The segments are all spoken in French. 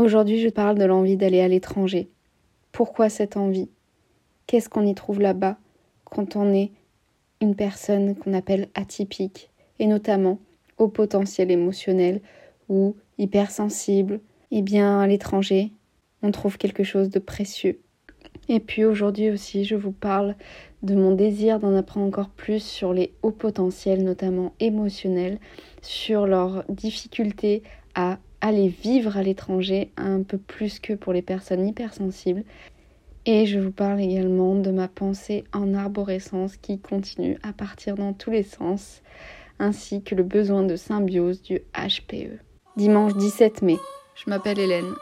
Aujourd'hui, je parle de l'envie d'aller à l'étranger. Pourquoi cette envie? Qu'est-ce qu'on y trouve là-bas quand on est une personne qu'on appelle atypique et notamment au potentiel émotionnel ou hypersensible? Eh bien, à l'étranger, on trouve quelque chose de précieux. Et puis aujourd'hui aussi, je vous parle de mon désir d'en apprendre encore plus sur les hauts potentiels, notamment émotionnels, sur leurs difficultés à aller vivre à l'étranger un peu plus que pour les personnes hypersensibles. Et je vous parle également de ma pensée en arborescence qui continue à partir dans tous les sens, ainsi que le besoin de symbiose du HPE. Dimanche 17 mai, je m'appelle Hélène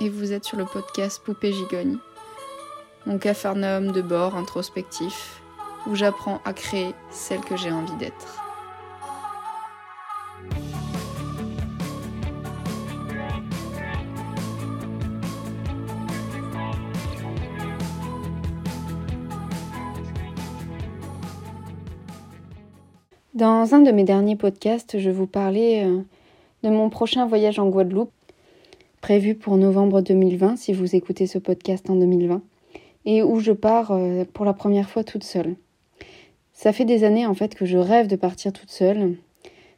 et vous êtes sur le podcast Poupée Gigogne, mon capharnaüm de bord introspectif où j'apprends à créer celle que j'ai envie d'être. Dans un de mes derniers podcasts, je vous parlais euh, de mon prochain voyage en Guadeloupe, prévu pour novembre 2020, si vous écoutez ce podcast en 2020, et où je pars euh, pour la première fois toute seule. Ça fait des années en fait que je rêve de partir toute seule.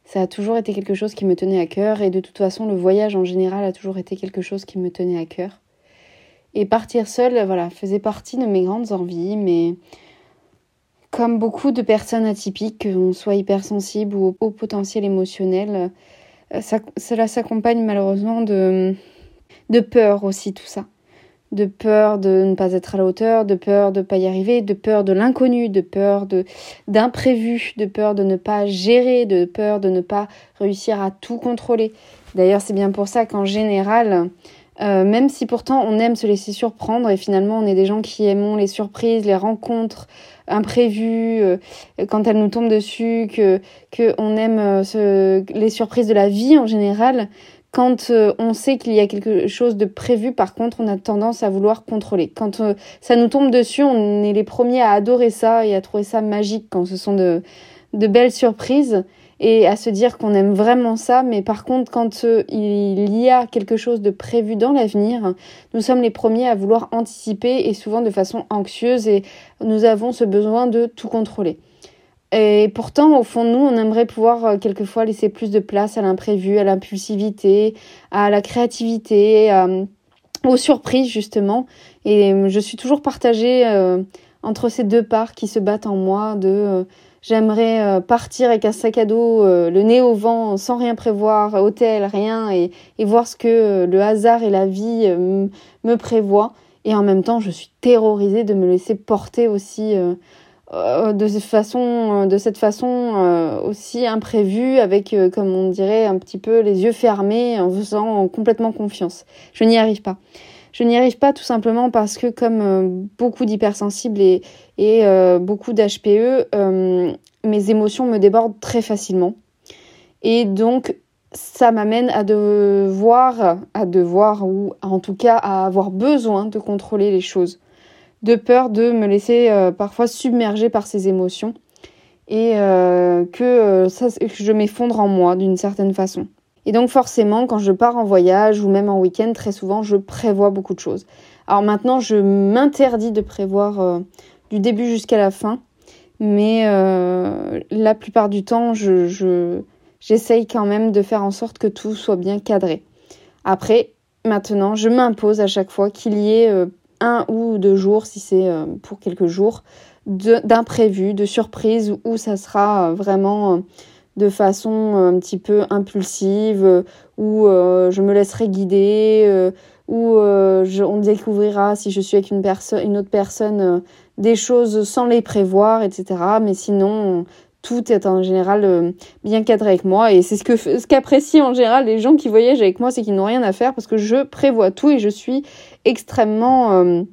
Ça a toujours été quelque chose qui me tenait à cœur, et de toute façon, le voyage en général a toujours été quelque chose qui me tenait à cœur. Et partir seule, voilà, faisait partie de mes grandes envies, mais comme beaucoup de personnes atypiques, qu'on soit hypersensible ou au, potentiel émotionnel, euh, cela s'accompagne malheureusement de, de peur aussi, tout ça. De peur de ne pas être à la hauteur, de peur de ne pas y arriver, de peur de l'inconnu, de peur de d'imprévu, de peur de ne pas gérer, de peur de ne pas réussir à tout contrôler. D'ailleurs, c'est bien pour ça qu'en général, euh, même si pourtant on aime se laisser surprendre et finalement on est des gens qui aimons les surprises, les rencontres imprévues, euh, quand elles nous tombent dessus, que, que on aime euh, les surprises de la vie en général. Quand on sait qu'il y a quelque chose de prévu, par contre, on a tendance à vouloir contrôler. Quand ça nous tombe dessus, on est les premiers à adorer ça et à trouver ça magique quand ce sont de, de belles surprises et à se dire qu'on aime vraiment ça, mais par contre quand euh, il y a quelque chose de prévu dans l'avenir, nous sommes les premiers à vouloir anticiper et souvent de façon anxieuse et nous avons ce besoin de tout contrôler. Et pourtant, au fond de nous, on aimerait pouvoir euh, quelquefois laisser plus de place à l'imprévu, à l'impulsivité, à la créativité, aux surprises justement. Et je suis toujours partagée euh, entre ces deux parts qui se battent en moi de J'aimerais euh, partir avec un sac à dos, euh, le nez au vent, sans rien prévoir, hôtel, rien, et, voir ce que euh, le hasard et la vie me prévoient. Et en même temps, je suis terrorisée de me laisser porter aussi de cette façon, de cette façon aussi imprévue, avec, comme on dirait, un petit peu les yeux fermés, en faisant complètement confiance. Je n'y arrive pas. Je n'y arrive pas tout simplement parce que comme euh, beaucoup d'hypersensibles et, euh, beaucoup d'HPE, euh, mes émotions me débordent très facilement. Et donc ça m'amène à devoir, à devoir ou en tout cas à avoir besoin de contrôler les choses, de peur de me laisser parfois submerger par ces émotions et que, ça, que je m'effondre en moi d'une certaine façon. Et donc forcément, quand je pars en voyage ou même en week-end, très souvent, je prévois beaucoup de choses. Alors maintenant, je m'interdis de prévoir euh, du début jusqu'à la fin, mais euh, la plupart du temps, je, j'essaye quand même de faire en sorte que tout soit bien cadré. Après, maintenant, je m'impose à chaque fois qu'il y ait euh, un ou deux jours, si c'est pour quelques jours, d'imprévu, de, de surprise, où ça sera vraiment de façon euh, un petit peu impulsive, euh, où euh, je me laisserai guider, où on découvrira si je suis avec une autre personne des choses sans les prévoir, etc. Mais sinon, tout est en général bien cadré avec moi et c'est ce que ce qu'apprécient en général les gens qui voyagent avec moi, c'est qu'ils n'ont rien à faire parce que je prévois tout et je suis extrêmement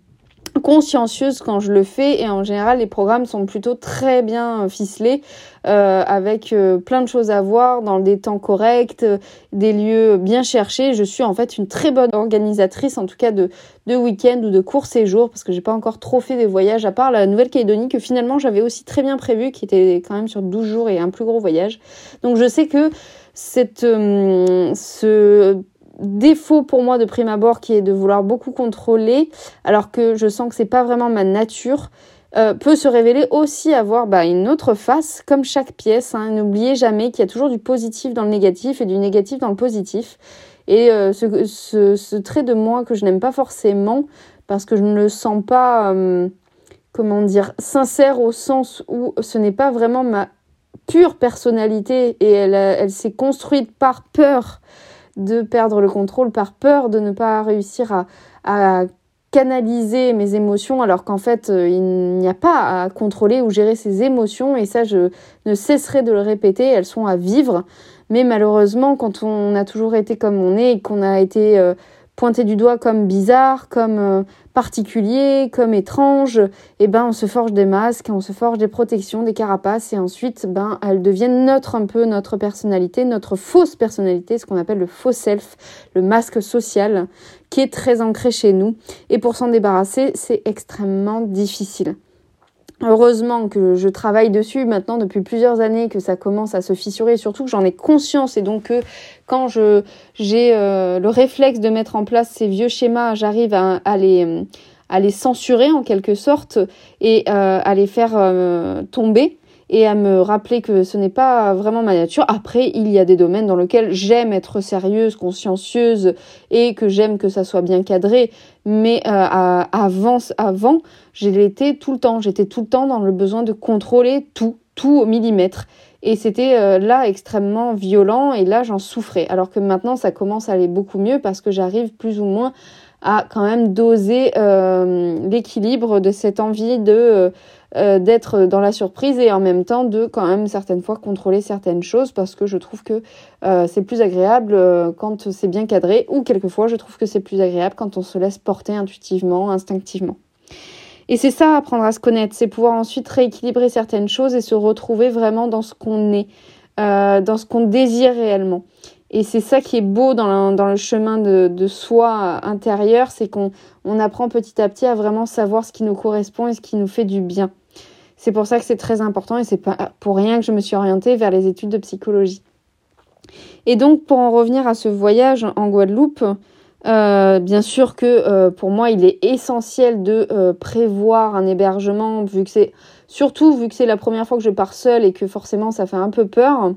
consciencieuse quand je le fais et en général les programmes sont plutôt très bien ficelés euh, avec euh, plein de choses à voir dans des temps corrects, des lieux bien cherchés. Je suis en fait une très bonne organisatrice en tout cas de, de week-end ou de courts séjours parce que j'ai pas encore trop fait des voyages à part la Nouvelle-Calédonie que finalement j'avais aussi très bien prévu qui était quand même sur 12 jours et un plus gros voyage. Donc je sais que cette, euh, ce défaut pour moi de prime abord qui est de vouloir beaucoup contrôler, alors que je sens que c'est pas vraiment ma nature, euh, peut se révéler aussi avoir bah, une autre face, comme chaque pièce. Hein. N'oubliez jamais qu'il y a toujours du positif dans le négatif et du négatif dans le positif. Et euh, ce, trait de moi que je n'aime pas forcément, parce que je ne le sens pas, euh, comment dire, sincère au sens où ce n'est pas vraiment ma pure personnalité et elle s'est construite par peur de perdre le contrôle, par peur de ne pas réussir à, canaliser mes émotions alors qu'en fait euh, il n'y a pas à contrôler ou gérer ses émotions et ça je ne cesserai de le répéter, elles sont à vivre. Mais malheureusement quand on a toujours été comme on est et qu'on a été euh, pointé du doigt comme bizarre, comme euh, particulier, comme étrange, et eh ben on se forge des masques, on se forge des protections, des carapaces, et ensuite ben elles deviennent notre un peu notre personnalité, notre fausse personnalité, ce qu'on appelle le faux self, le masque social, qui est très ancré chez nous. Et pour s'en débarrasser, c'est extrêmement difficile. Heureusement que je travaille dessus maintenant depuis plusieurs années, que ça commence à se fissurer, surtout que j'en ai conscience et donc que quand je j'ai euh, le réflexe de mettre en place ces vieux schémas, j'arrive à, à, les à les censurer en quelque sorte et euh, à les faire euh, tomber et à me rappeler que ce n'est pas vraiment ma nature. Après, il y a des domaines dans lesquels j'aime être sérieuse, consciencieuse et que j'aime que ça soit bien cadré. Mais euh, avant, avant, été tout le temps. J'étais tout le temps dans le besoin de contrôler tout, tout au millimètre. Et c'était euh, là extrêmement violent et là j'en souffrais. Alors que maintenant ça commence à aller beaucoup mieux parce que j'arrive plus ou moins à quand même doser euh, l'équilibre de cette envie de euh, d'être dans la surprise et en même temps de quand même certaines fois contrôler certaines choses parce que je trouve que euh, c'est plus agréable euh, quand c'est bien cadré ou quelquefois je trouve que c'est plus agréable quand on se laisse porter intuitivement, instinctivement. Et c'est ça apprendre à se connaître, c'est pouvoir ensuite rééquilibrer certaines choses et se retrouver vraiment dans ce qu'on est, dans ce qu'on désire réellement. Et c'est ça qui est beau dans, le chemin de, soi intérieur, c'est qu'on on apprend petit à petit à vraiment savoir ce qui nous correspond et ce qui nous fait du bien. C'est pour ça que c'est très important et c'est pas pour rien que je me suis orientée vers les études de psychologie. Et donc pour en revenir à ce voyage en Guadeloupe, euh, bien sûr que euh, pour moi il est essentiel de euh, prévoir un hébergement vu que surtout vu que c'est la première fois que je pars seule et que forcément ça fait un peu peur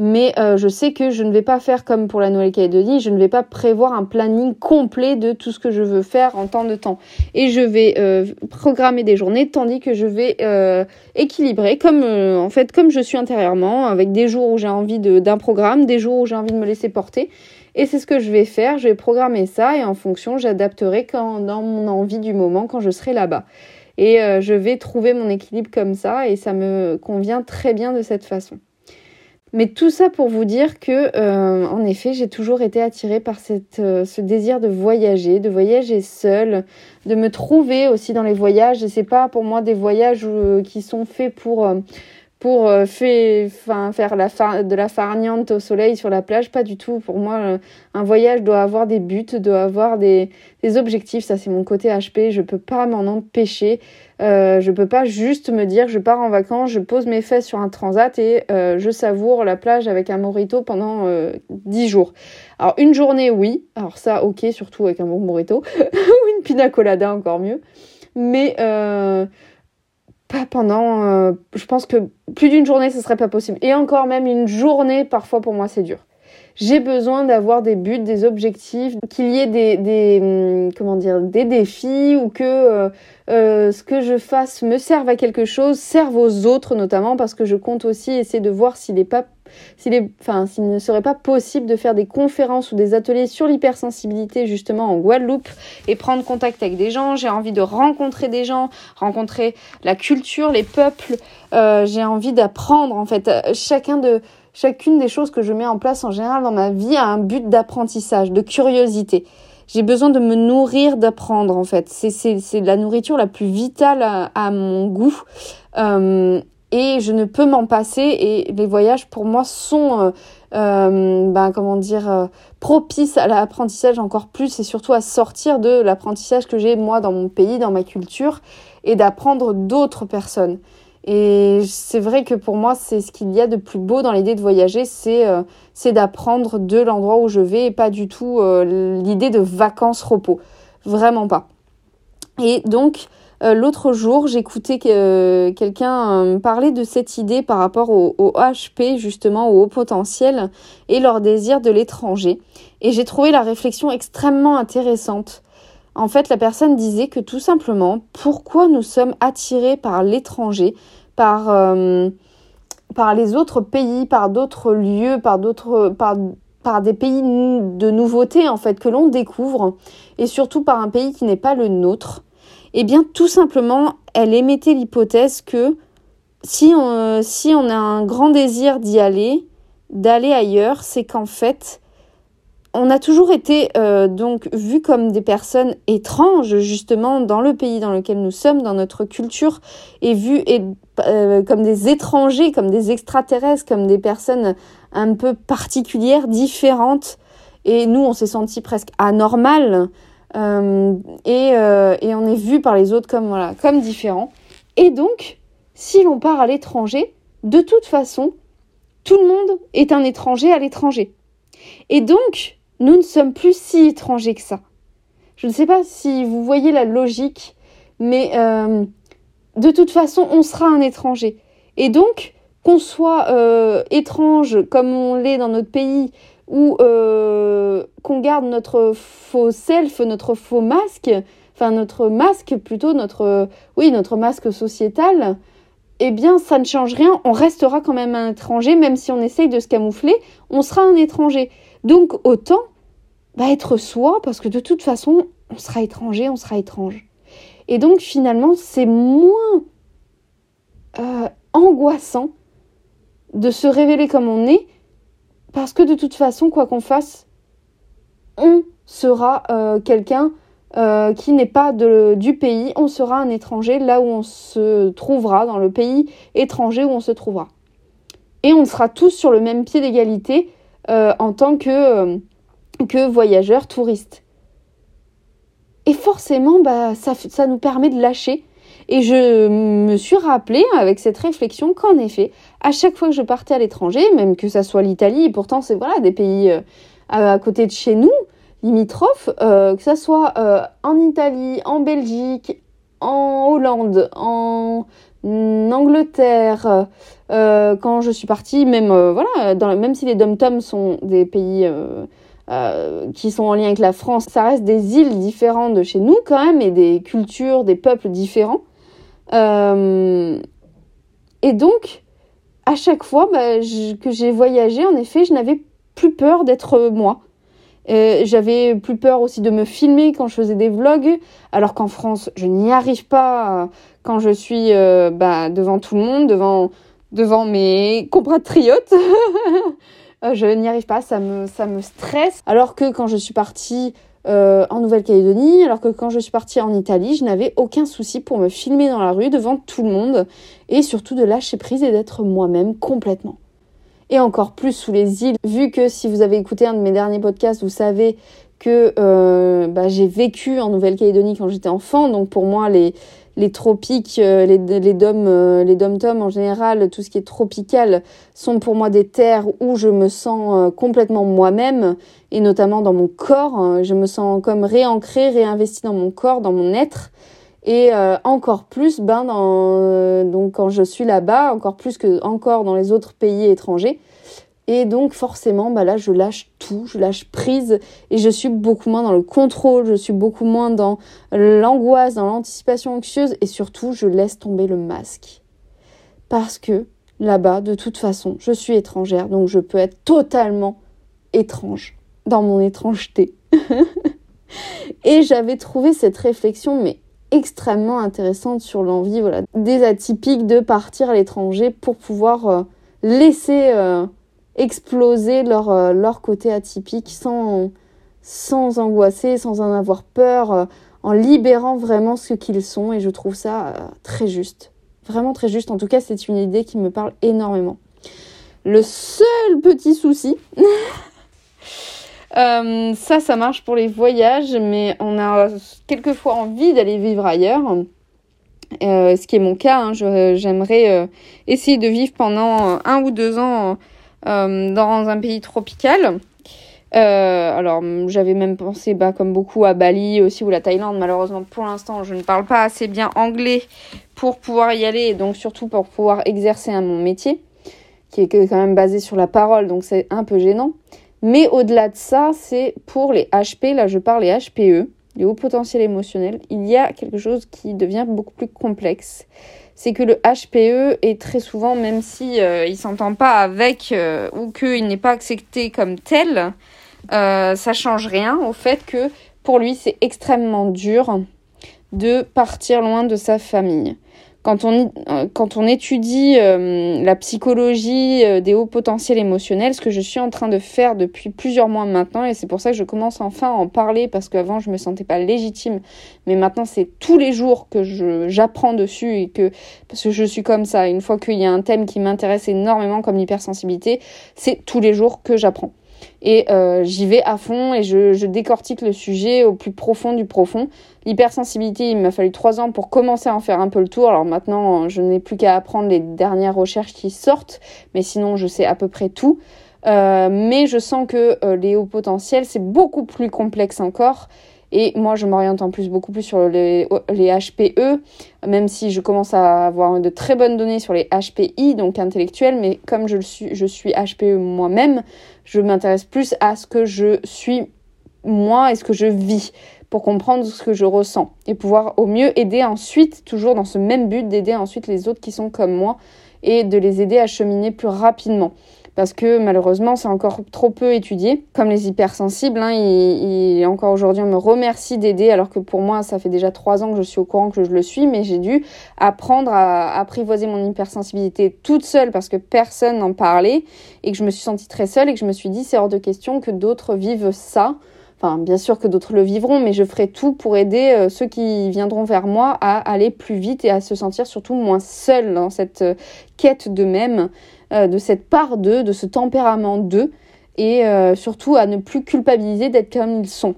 mais euh, je sais que je ne vais pas faire comme pour la Nouvelle-Calédonie, je ne vais pas prévoir un planning complet de tout ce que je veux faire en temps de temps. Et je vais euh, programmer des journées, tandis que je vais euh, équilibrer, comme en fait comme je suis intérieurement, avec des jours où j'ai envie d'un programme, des jours où j'ai envie de me laisser porter. Et c'est ce que je vais faire, je vais programmer ça et en fonction, j'adapterai quand dans mon envie du moment quand je serai là-bas. Et je vais trouver mon équilibre comme ça et ça me convient très bien de cette façon. Mais tout ça pour vous dire que, euh, en effet, j'ai toujours été attirée par cette, euh, ce désir de voyager, de voyager seule, de me trouver aussi dans les voyages. Et c'est pas pour moi des voyages euh, qui sont faits pour pour euh, faire de la farniente au soleil sur la plage. Pas du tout. Pour moi, euh, un voyage doit avoir des buts, doit avoir des, objectifs. Ça, c'est mon côté HP. Je peux pas m'en empêcher. Euh, je peux pas juste me dire je pars en vacances, je pose mes fesses sur un transat et euh, je savoure la plage avec un morito pendant dix jours. Alors une journée, oui. Alors ça, ok, surtout avec un bon morito ou une pina colada, encore mieux. Mais pas pendant, euh, je pense que plus d'une journée, ce serait pas possible. Et encore même une journée, parfois pour moi, c'est dur. J'ai besoin d'avoir des buts, des objectifs, qu'il y ait des, des, hum, comment dire, des défis ou que euh, euh, ce que je fasse me serve à quelque chose, serve aux autres notamment parce que je compte aussi essayer de voir s'il est pas s'il enfin, ne serait pas possible de faire des conférences ou des ateliers sur l'hypersensibilité justement en Guadeloupe et prendre contact avec des gens. J'ai envie de rencontrer des gens, rencontrer la culture, les peuples. Euh, j'ai envie d'apprendre en fait. Chacun de chacune des choses que je mets en place en général dans ma vie a un but d'apprentissage, de curiosité. J'ai besoin de me nourrir, d'apprendre en fait. C'est la nourriture la plus vitale à, mon goût. Euh, et je ne peux m'en passer et les voyages pour moi sont euh, euh ben, comment dire euh, propices à l'apprentissage encore plus et surtout à sortir de l'apprentissage que j'ai moi dans mon pays dans ma culture et d'apprendre d'autres personnes Et c'est vrai que pour moi, c'est ce qu'il y a de plus beau dans l'idée de voyager, c'est euh, d'apprendre de l'endroit où je vais et pas du tout l'idée de vacances repos. Vraiment pas. Et donc, euh, l'autre jour, j'écoutais quelqu'un parler de cette idée par rapport au, HP, justement, au haut potentiel et leur désir de l'étranger. Et j'ai trouvé la réflexion extrêmement intéressante. En fait, la personne disait que tout simplement, pourquoi nous sommes attirés par l'étranger, par, euh, par les autres pays, par d'autres lieux, par d'autres, par, par des pays de nouveautés en fait que l'on découvre, et surtout par un pays qui n'est pas le nôtre. Eh bien, tout simplement, elle émettait l'hypothèse que si on, si on a un grand désir d'y aller, d'aller ailleurs, c'est qu'en fait, on a toujours été euh, donc vus comme des personnes étranges justement dans le pays dans lequel nous sommes, dans notre culture, et vus euh, comme des étrangers, comme des extraterrestres, comme des personnes un peu particulières, différentes. Et nous, on s'est senti presque anormal euh, et, et, on est vu par les autres comme voilà comme différents. Et donc, si l'on part à l'étranger, de toute façon, tout le monde est un étranger à l'étranger. Et donc, nous ne sommes plus si étrangers que ça. Je ne sais pas si vous voyez la logique, mais euh, de toute façon, on sera un étranger. Et donc, qu'on soit euh, étrange comme on l'est dans notre pays, ou euh, qu'on garde notre faux self, notre faux masque, enfin notre masque plutôt, notre oui, notre masque sociétal, eh bien ça ne change rien, on restera quand même un étranger, même si on essaye de se camoufler, on sera un étranger. Donc autant bah, être soi, parce que de toute façon, on sera étranger, on sera étrange. Et donc finalement, c'est moins euh, angoissant de se révéler comme on est, parce que de toute façon, quoi qu'on fasse, on sera euh, quelqu'un euh, qui n'est pas du pays, on sera un étranger là où on se trouvera, dans le pays étranger où on se trouvera. Et on sera tous sur le même pied d'égalité en tant que voyageurs touristes. Et forcément, bah, ça nous permet de lâcher. Et je me suis rappelé avec cette réflexion qu'en effet, à chaque fois que je partais à l'étranger, même que ça soit l'Italie, pourtant c'est voilà des pays euh, à, côté de chez nous, limitrophes, euh, que ça soit euh, en Italie, en Belgique, en Hollande, en Angleterre, quand je suis partie, même voilà, même si les dom-toms sont des pays qui sont en lien avec la France, ça reste des îles différentes de chez nous quand même, et des cultures, des peuples différents. Euh, et donc, à chaque fois bah, que j'ai voyagé, en effet, je n'avais plus peur d'être moi. Euh, j'avais plus peur aussi de me filmer quand je faisais des vlogs, alors qu'en France, je n'y arrive pas quand je suis bah, devant tout le monde, devant, devant mes compatriotes. Euh, je n'y arrive pas, ça me, ça me stresse. Alors que quand je suis partie euh, en Nouvelle-Calédonie, alors que quand je suis partie en Italie, je n'avais aucun souci pour me filmer dans la rue devant tout le monde et surtout de lâcher prise et d'être moi-même complètement. Et encore plus sous les îles, vu que si vous avez écouté un de mes derniers podcasts, vous savez que euh, bah, j'ai vécu en Nouvelle-Calédonie quand j'étais enfant, donc pour moi les, les tropiques, euh, les, les euh, les dom-toms en général, tout ce qui est tropical, sont pour moi des terres où je me sens euh, complètement moi-même, et notamment dans mon corps. Je me sens comme réancrée, réinvestie dans mon corps, dans mon être. Et encore plus, ben, dans, donc quand je suis là-bas, encore plus que encore dans les autres pays étrangers, et donc forcément, bah là, je lâche tout, je lâche prise et je suis beaucoup moins dans le contrôle, je suis beaucoup moins dans l'angoisse, dans l'anticipation anxieuse et surtout, je laisse tomber le masque. Parce que là-bas, de toute façon, je suis étrangère, donc je peux être totalement étrange dans mon étrangeté. et j'avais trouvé cette réflexion, mais extrêmement intéressante sur l'envie voilà, des atypiques de partir à l'étranger pour pouvoir euh, laisser... Euh, exploser leur, euh, leur côté atypique sans, sans angoisser, sans en avoir peur, euh, en libérant vraiment ce qu'ils sont. Et je trouve ça euh, très juste. Vraiment très juste. En tout cas, c'est une idée qui me parle énormément. Le seul petit souci, ça, ça marche pour les voyages, mais on a quelquefois envie d'aller vivre ailleurs. ce qui est mon cas. Hein, J'aimerais essayer de vivre pendant un ou deux ans dans un pays tropical. Euh, alors, j'avais même pensé, bah, comme beaucoup, à Bali aussi ou la Thaïlande. Malheureusement, pour l'instant, je ne parle pas assez bien anglais pour pouvoir y aller donc surtout pour pouvoir exercer mon métier, qui est quand même basé sur la parole, donc c'est un peu gênant. Mais au-delà de ça, c'est pour les HP, là je parle les HPE, les hauts potentiels émotionnels, il y a quelque chose qui devient beaucoup plus complexe. C'est que le HPE est très souvent, même si euh, il s'entend pas avec euh, ou qu'il n'est pas accepté comme tel, euh, ça change rien au fait que pour lui c'est extrêmement dur de partir loin de sa famille. Quand on, euh, quand on étudie euh, la psychologie des hauts potentiels émotionnels, ce que je suis en train de faire depuis plusieurs mois maintenant, et c'est pour ça que je commence enfin à en parler, parce qu'avant je me sentais pas légitime, mais maintenant c'est tous les jours que j'apprends dessus, et que, parce que je suis comme ça, une fois qu'il y a un thème qui m'intéresse énormément comme l'hypersensibilité, c'est tous les jours que j'apprends. Et euh, j'y vais à fond et je, décortique le sujet au plus profond du profond. L'hypersensibilité, il m'a fallu trois ans pour commencer à en faire un peu le tour. Alors maintenant, je n'ai plus qu'à apprendre les dernières recherches qui sortent, mais sinon, je sais à peu près tout. Euh, mais je sens que euh, les hauts potentiels, c'est beaucoup plus complexe encore. Et moi, je m'oriente en plus beaucoup plus sur les, HPE, même si je commence à avoir de très bonnes données sur les HPI, donc intellectuels, mais comme je, suis, je suis HPE moi-même, je m'intéresse plus à ce que je suis moi et ce que je vis pour comprendre ce que je ressens et pouvoir au mieux aider ensuite, toujours dans ce même but, d'aider ensuite les autres qui sont comme moi et de les aider à cheminer plus rapidement parce que malheureusement c'est encore trop peu étudié. Comme les hypersensibles, hein, il, encore aujourd'hui on me remercie d'aider alors que pour moi ça fait déjà trois ans que je suis au courant que je le suis, mais j'ai dû apprendre à apprivoiser mon hypersensibilité toute seule parce que personne n'en parlait et que je me suis sentie très seule et que je me suis dit c'est hors de question que d'autres vivent ça. Enfin, bien sûr que d'autres le vivront, mais je ferai tout pour aider euh, ceux qui viendront vers moi à aller plus vite et à se sentir surtout moins seuls dans cette euh, quête d'eux-mêmes euh, de cette part d'eux, de ce tempérament d'eux, et euh, surtout à ne plus culpabiliser d'être comme ils sont.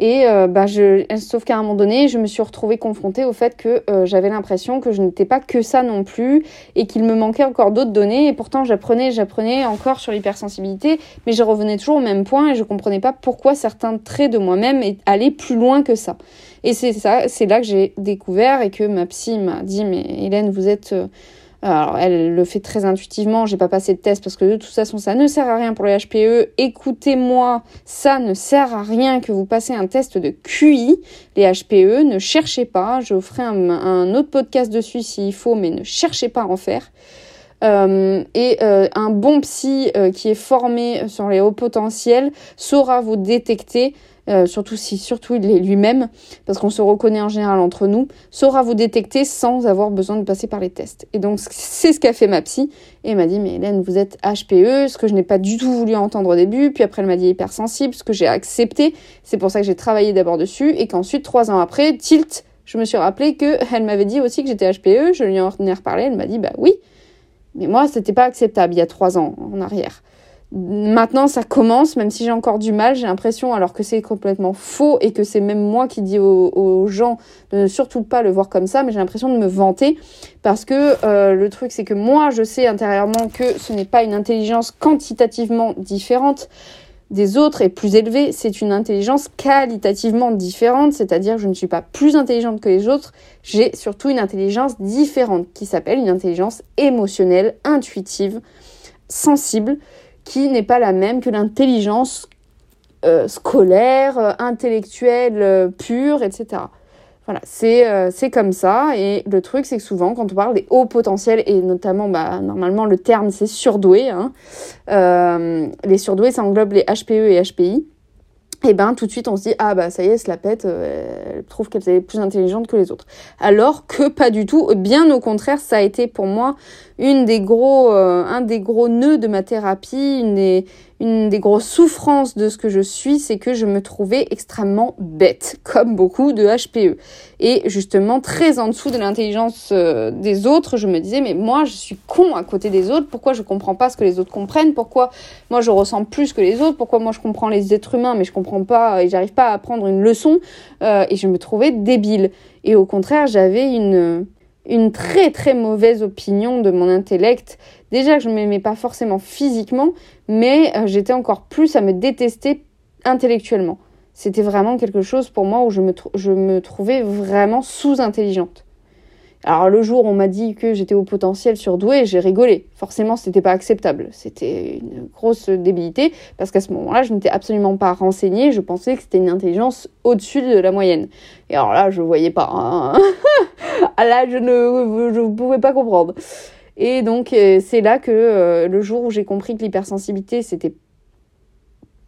Et euh, bah, je, sauf qu'à un moment donné, je me suis retrouvée confrontée au fait que j'avais l'impression que je n'étais pas que ça non plus et qu'il me manquait encore d'autres données. Et pourtant, j'apprenais, j'apprenais encore sur l'hypersensibilité, mais je revenais toujours au même point et je comprenais pas pourquoi certains traits de moi-même allaient plus loin que ça. Et c'est ça, c'est là que j'ai découvert et que ma psy m'a dit, mais Hélène, vous êtes alors, elle le fait très intuitivement, j'ai pas passé de test parce que de toute façon, ça ne sert à rien pour les HPE. Écoutez-moi, ça ne sert à rien que vous passez un test de QI. Les HPE, ne cherchez pas. Je ferai un, autre podcast dessus s'il faut, mais ne cherchez pas à en faire. Euh, et euh, un bon psy euh, qui est formé sur les hauts potentiels saura vous détecter euh, surtout si surtout il est lui-même, parce qu'on se reconnaît en général entre nous, saura vous détecter sans avoir besoin de passer par les tests. Et donc c'est ce qu'a fait ma psy, et m'a dit mais Hélène vous êtes HPE, ce que je n'ai pas du tout voulu entendre au début, puis après elle m'a dit hypersensible, ce que j'ai accepté, c'est pour ça que j'ai travaillé d'abord dessus, et qu'ensuite trois ans après, tilt, je me suis rappelé que elle m'avait dit aussi que j'étais HPE, je lui en ai reparlé, elle m'a dit bah oui, mais moi c'était pas acceptable il y a trois ans en arrière. Maintenant, ça commence, même si j'ai encore du mal, j'ai l'impression, alors que c'est complètement faux et que c'est même moi qui dis aux, gens de ne surtout pas le voir comme ça, mais j'ai l'impression de me vanter parce que euh, le truc, c'est que moi, je sais intérieurement que ce n'est pas une intelligence quantitativement différente des autres et plus élevée, c'est une intelligence qualitativement différente, c'est-à-dire que je ne suis pas plus intelligente que les autres, j'ai surtout une intelligence différente qui s'appelle une intelligence émotionnelle, intuitive, sensible qui n'est pas la même que l'intelligence euh, scolaire, euh, intellectuelle, euh, pure, etc. Voilà, c'est comme ça. Et le truc, c'est que souvent, quand on parle des hauts potentiels, et notamment, bah, normalement, le terme, c'est surdoué. Hein, les surdoués, ça englobe les HPE et HPI. Et ben tout de suite on se dit ah bah ça y est, se la pète, elle trouve qu'elle est plus intelligente que les autres. Alors que pas du tout, bien au contraire, ça a été pour moi une des gros, euh, un des gros nœuds de ma thérapie, une des, une des grosses souffrances de ce que je suis, c'est que je me trouvais extrêmement bête, comme beaucoup de HPE. Et justement, très en dessous de l'intelligence euh, des autres, je me disais, mais moi, je suis con à côté des autres, pourquoi je comprends pas ce que les autres comprennent, pourquoi moi je ressens plus que les autres, pourquoi moi je comprends les êtres humains, mais je comprends pas, et j'arrive pas à apprendre une leçon, euh, et je me trouvais débile. Et au contraire, j'avais une une très très mauvaise opinion de mon intellect. Déjà que je ne m'aimais pas forcément physiquement, mais euh, j'étais encore plus à me détester intellectuellement. C'était vraiment quelque chose pour moi où je me, je me trouvais vraiment sous-intelligente. Alors le jour on m'a dit que j'étais au potentiel surdoué, j'ai rigolé. Forcément, c'était pas acceptable. C'était une grosse débilité parce qu'à ce moment-là, je n'étais absolument pas renseignée. Je pensais que c'était une intelligence au-dessus de la moyenne. Et alors là, je voyais pas. Hein. là, je ne je pouvais pas comprendre. Et donc euh, c'est là que euh, le jour où j'ai compris que l'hypersensibilité c'était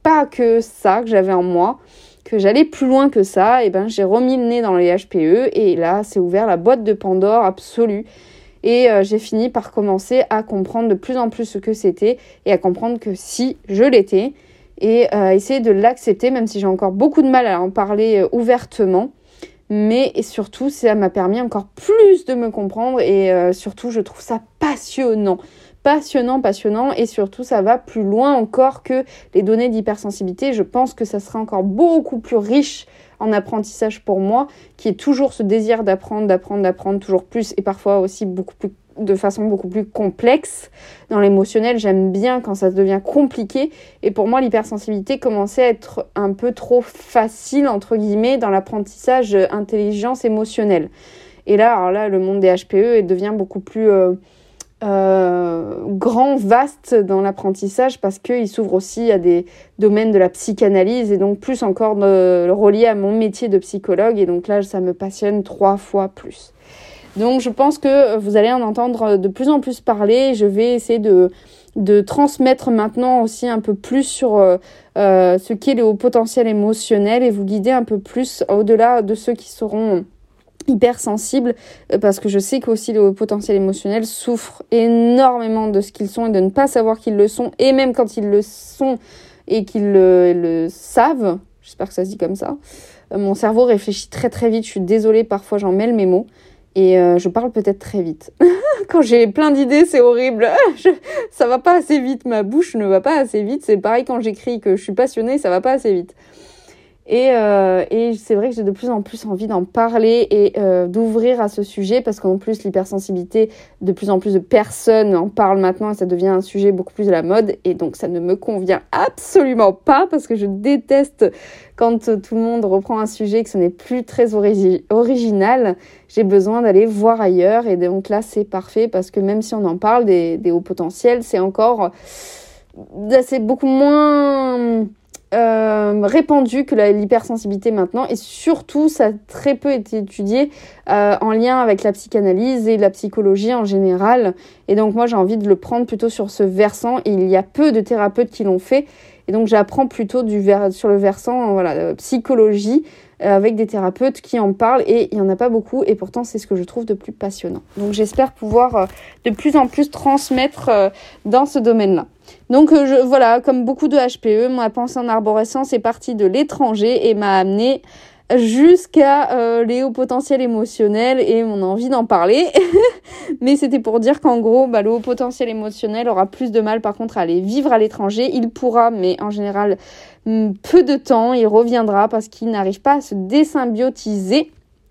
pas que ça que j'avais en moi, que j'allais plus loin que ça, et ben j'ai remis le nez dans les HPE et là c'est ouvert la boîte de Pandore absolue. Et euh, j'ai fini par commencer à comprendre de plus en plus ce que c'était et à comprendre que si je l'étais et euh, essayer de l'accepter même si j'ai encore beaucoup de mal à en parler euh, ouvertement. Mais surtout, ça m'a permis encore plus de me comprendre et surtout, je trouve ça passionnant passionnant, passionnant et surtout ça va plus loin encore que les données d'hypersensibilité. Je pense que ça sera encore beaucoup plus riche en apprentissage pour moi, qui est toujours ce désir d'apprendre, d'apprendre, d'apprendre toujours plus et parfois aussi beaucoup plus de façon beaucoup plus complexe. Dans l'émotionnel, j'aime bien quand ça devient compliqué. Et pour moi, l'hypersensibilité commençait à être un peu trop facile, entre guillemets, dans l'apprentissage intelligence émotionnelle. Et là, alors là, le monde des HPE devient beaucoup plus... Euh, euh, grand, vaste dans l'apprentissage parce qu'il s'ouvre aussi à des domaines de la psychanalyse et donc plus encore de, relié à mon métier de psychologue et donc là ça me passionne trois fois plus. Donc je pense que vous allez en entendre de plus en plus parler. Je vais essayer de, de transmettre maintenant aussi un peu plus sur euh, euh, ce qu'est le haut potentiel émotionnel et vous guider un peu plus au-delà de ceux qui seront hypersensibles euh, parce que je sais qu'aussi le potentiel émotionnel souffre énormément de ce qu'ils sont et de ne pas savoir qu'ils le sont et même quand ils le sont et qu'ils le, savent, j'espère que ça se dit comme ça, euh, mon cerveau réfléchit très très vite, je suis désolée, parfois j'en mêle mes mots et euh, je parle peut-être très vite. quand j'ai plein d'idées, c'est horrible. ça va pas assez vite, ma bouche ne va pas assez vite, c'est pareil quand j'écris que je suis passionnée, ça va pas assez vite. Et, euh, et c'est vrai que j'ai de plus en plus envie d'en parler et euh, d'ouvrir à ce sujet parce qu'en plus l'hypersensibilité, de plus en plus de personnes en parlent maintenant et ça devient un sujet beaucoup plus de la mode et donc ça ne me convient absolument pas parce que je déteste quand tout le monde reprend un sujet que ce n'est plus très original. J'ai besoin d'aller voir ailleurs et donc là c'est parfait parce que même si on en parle des, des hauts potentiels, c'est encore c'est beaucoup moins euh, répandu que l'hypersensibilité maintenant. Et surtout ça a très peu été étudié euh, en lien avec la psychanalyse et la psychologie en général. Et donc moi j'ai envie de le prendre plutôt sur ce versant. Et il y a peu de thérapeutes qui l'ont fait. Et donc j'apprends plutôt du sur le versant voilà euh, psychologie avec des thérapeutes qui en parlent et il n'y en a pas beaucoup et pourtant c'est ce que je trouve de plus passionnant. Donc j'espère pouvoir euh, de plus en plus transmettre euh, dans ce domaine-là. Donc voilà, comme beaucoup de HPE, ma pensée en arborescence est partie de l'étranger et m'a amené jusqu'à euh, les hauts potentiels émotionnels et mon envie d'en parler. Mais c'était pour dire qu'en gros, bah, le haut potentiel émotionnel aura plus de mal par contre à aller vivre à l'étranger. Il pourra, mais en général, peu de temps, il reviendra parce qu'il n'arrive pas à se désymbiotiser.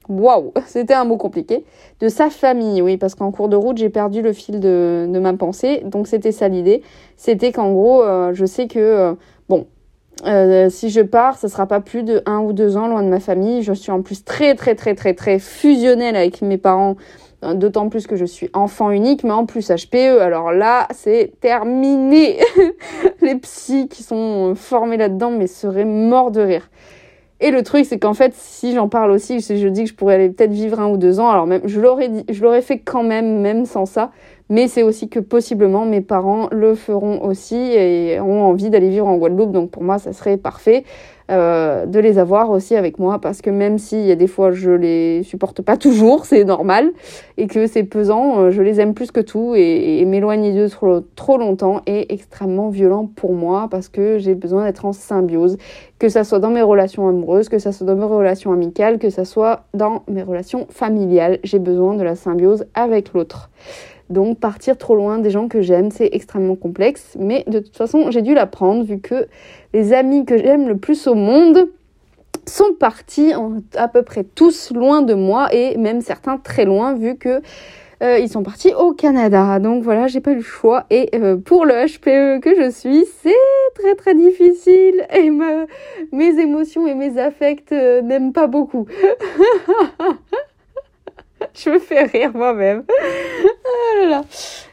Waouh, c'était un mot compliqué. De sa famille, oui, parce qu'en cours de route, j'ai perdu le fil de, ma pensée. Donc c'était ça l'idée. C'était qu'en gros, euh, je sais que, euh, bon, euh, si je pars, ce sera pas plus de un ou deux ans loin de ma famille. Je suis en plus très très très très très fusionnelle avec mes parents, d'autant plus que je suis enfant unique, mais en plus HPE. Alors là, c'est terminé. Les psys qui sont formés là-dedans, mais seraient morts de rire. Et le truc, c'est qu'en fait, si j'en parle aussi, je dis que je pourrais aller peut-être vivre un ou deux ans, alors même, je l'aurais je l'aurais fait quand même, même sans ça. Mais c'est aussi que possiblement mes parents le feront aussi et ont envie d'aller vivre en Guadeloupe. Donc pour moi, ça serait parfait euh, de les avoir aussi avec moi parce que même s'il y a des fois je les supporte pas toujours, c'est normal et que c'est pesant, euh, je les aime plus que tout et, m'éloigner d'eux trop, trop longtemps est extrêmement violent pour moi parce que j'ai besoin d'être en symbiose, que ça soit dans mes relations amoureuses, que ça soit dans mes relations amicales, que ça soit dans mes relations familiales. J'ai besoin de la symbiose avec l'autre. Donc partir trop loin des gens que j'aime, c'est extrêmement complexe. Mais de toute façon, j'ai dû l'apprendre vu que les amis que j'aime le plus au monde sont partis à peu près tous loin de moi et même certains très loin vu que euh, ils sont partis au Canada. Donc voilà, j'ai pas eu le choix. Et euh, pour le HPE que je suis, c'est très très difficile et mes émotions et mes affects euh, n'aiment pas beaucoup. je me fais rire moi-même. Ah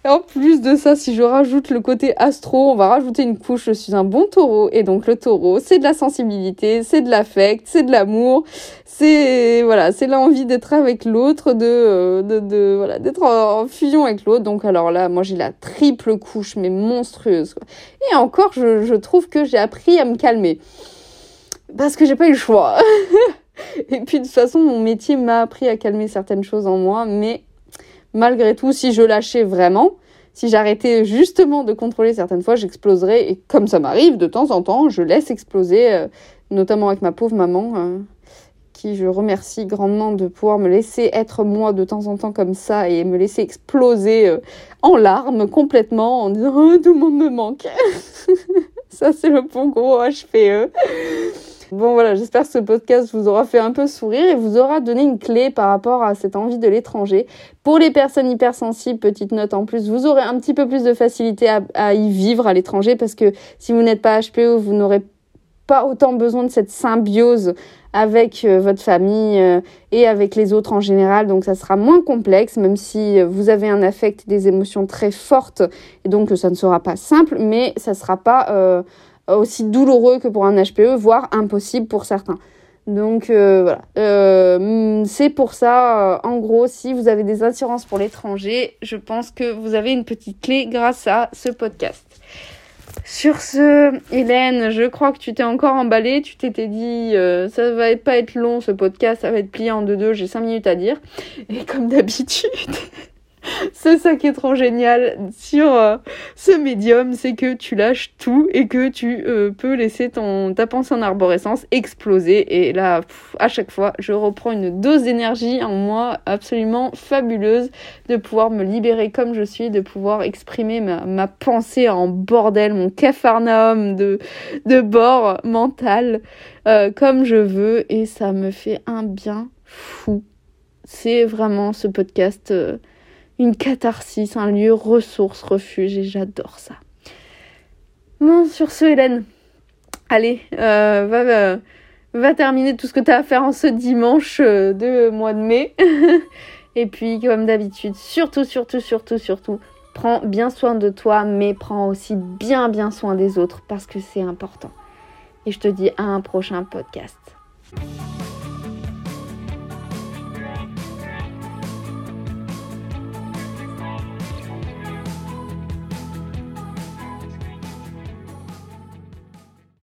en plus de ça, si je rajoute le côté astro, on va rajouter une couche. Je suis un bon taureau. Et donc le taureau, c'est de la sensibilité, c'est de l'affect, c'est de l'amour. C'est voilà, c'est l'envie d'être avec l'autre, de, euh, de, de, voilà, d'être en fusion avec l'autre. Donc alors là, moi j'ai la triple couche, mais monstrueuse. Et encore, je, je trouve que j'ai appris à me calmer. Parce que j'ai pas eu le choix. Et puis de toute façon, mon métier m'a appris à calmer certaines choses en moi, mais malgré tout, si je lâchais vraiment, si j'arrêtais justement de contrôler certaines fois, j'exploserais. Et comme ça m'arrive de temps en temps, je laisse exploser, euh, notamment avec ma pauvre maman, euh, qui je remercie grandement de pouvoir me laisser être moi de temps en temps comme ça et me laisser exploser euh, en larmes complètement en disant oh, tout le monde me manque. ça c'est le bon gros HPE. Bon voilà, j'espère que ce podcast vous aura fait un peu sourire et vous aura donné une clé par rapport à cette envie de l'étranger. Pour les personnes hypersensibles, petite note en plus, vous aurez un petit peu plus de facilité à, y vivre à l'étranger parce que si vous n'êtes pas HPO, vous n'aurez pas autant besoin de cette symbiose avec euh, votre famille euh, et avec les autres en général. Donc ça sera moins complexe, même si vous avez un affect, des émotions très fortes, et donc ça ne sera pas simple, mais ça sera pas euh, aussi douloureux que pour un HPE, voire impossible pour certains. Donc euh, voilà, euh, c'est pour ça, euh, en gros, si vous avez des assurances pour l'étranger, je pense que vous avez une petite clé grâce à ce podcast. Sur ce, Hélène, je crois que tu t'es encore emballée, tu t'étais dit, ça va pas être long ce podcast, ça va être plié en deux-deux, j'ai cinq minutes à dire. Et comme d'habitude, c'est ça qui est trop génial sur euh, ce médium, c'est que tu lâches tout et que tu euh, peux laisser ton ta pensée en arborescence exploser. Et là, à chaque fois, je reprends une dose d'énergie en moi absolument fabuleuse de pouvoir me libérer comme je suis, de pouvoir exprimer ma, pensée en bordel, mon capharnaüm de, de bord mental euh, comme je veux. Et ça me fait un bien fou. C'est vraiment ce podcast une catharsis, un lieu ressource, refuge, et j'adore ça. Bon, sur ce, Hélène, allez, euh, va, va, terminer tout ce que tu as à faire en ce dimanche euh, de mois de mai. et puis, comme d'habitude, surtout, surtout, surtout, surtout, prends bien soin de toi, mais prends aussi bien, bien soin des autres, parce que c'est important. Et je te dis à un prochain podcast.